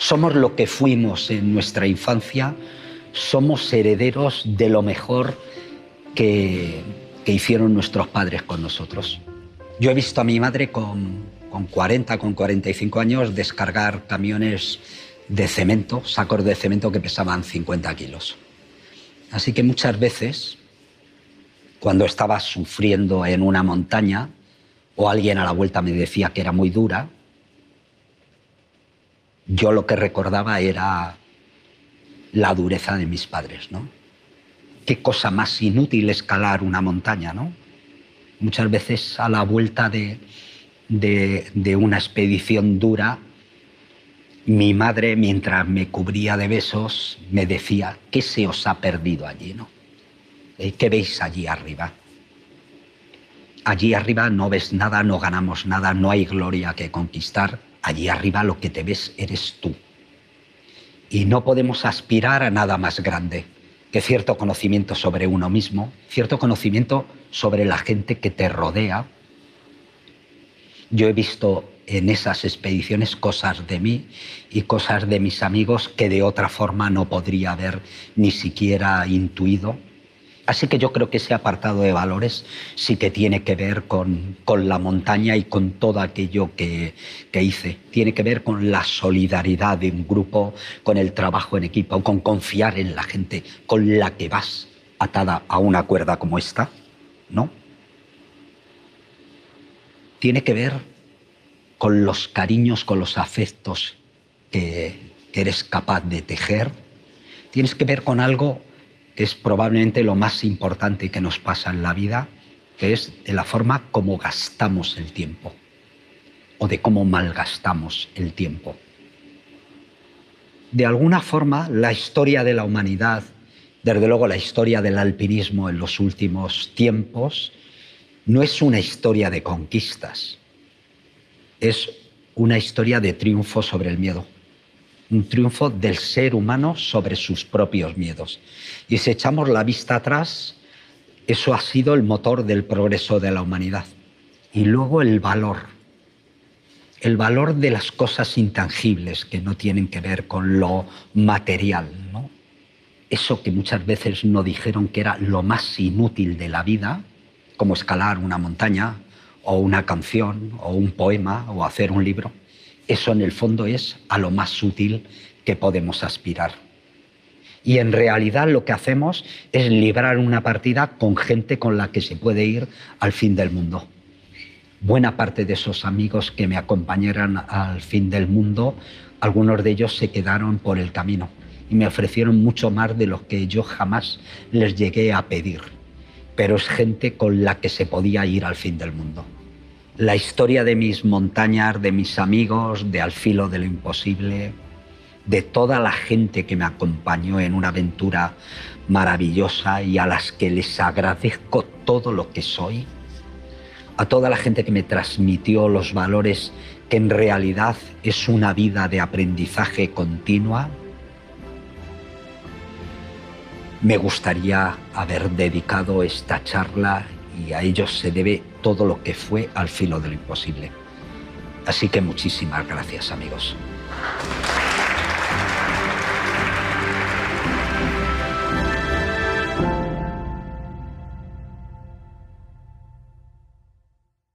somos lo que fuimos en nuestra infancia, somos herederos de lo mejor que, que hicieron nuestros padres con nosotros. Yo he visto a mi madre con, con 40, con 45 años descargar camiones de cemento, sacos de cemento que pesaban 50 kilos. Así que muchas veces, cuando estaba sufriendo en una montaña o alguien a la vuelta me decía que era muy dura, yo lo que recordaba era la dureza de mis padres, ¿no? Qué cosa más inútil escalar una montaña, ¿no? Muchas veces a la vuelta de, de, una expedición dura, mi madre, mientras me cubría de besos, me decía, ¿qué se os ha perdido allí? ¿no? Eh, ¿Qué veis allí arriba? Allí arriba no ves nada, no ganamos nada, no hay gloria que conquistar. Allí arriba lo que te ves eres tú. Y no podemos aspirar a nada más grande que cierto conocimiento sobre uno mismo, cierto conocimiento sobre la gente que te rodea, yo he visto en esas expediciones cosas de mí y cosas de mis amigos que de otra forma no podría haber ni siquiera intuido. Así que yo creo que ese apartado de valores sí que tiene que ver con, la montaña y con todo aquello que, que, hice. Tiene que ver con la solidaridad de un grupo, con el trabajo en equipo, con confiar en la gente con la que vas atada a una cuerda como esta, ¿no? tiene que ver con los cariños, con los afectos que eres capaz de tejer. Tienes que ver con algo que es probablemente lo más importante que nos pasa en la vida, que es de la forma como gastamos el tiempo o de cómo malgastamos el tiempo. De alguna forma, la historia de la humanidad, desde luego la historia del alpinismo en los últimos tiempos, no es una historia de conquistas, es una historia de triunfo sobre el miedo, un triunfo del ser humano sobre sus propios miedos. Y si echamos la vista atrás, eso ha sido el motor del progreso de la humanidad. Y luego el valor, el valor de las cosas intangibles que no tienen que ver con lo material, ¿no? Eso que muchas veces no dijeron que era lo más inútil de la vida, como escalar una montaña o una canción o un poema o hacer un libro. Eso en el fondo es a lo más útil que podemos aspirar. Y en realidad lo que hacemos es librar una partida con gente con la que se puede ir al fin del mundo. Buena parte de esos amigos que me acompañaron al fin del mundo, algunos de ellos se quedaron por el camino y me ofrecieron mucho más de lo que yo jamás les llegué a pedir pero es gente con la que se podía ir al fin del mundo. La historia de mis montañas, de mis amigos, de Al filo de lo imposible, de toda la gente que me acompañó en una aventura maravillosa y a las que les agradezco todo lo que soy, a toda la gente que me transmitió los valores que en realidad es una vida de aprendizaje continua, me gustaría haber dedicado esta charla y a ellos se debe todo lo que fue al filo de lo imposible. Así que muchísimas gracias amigos.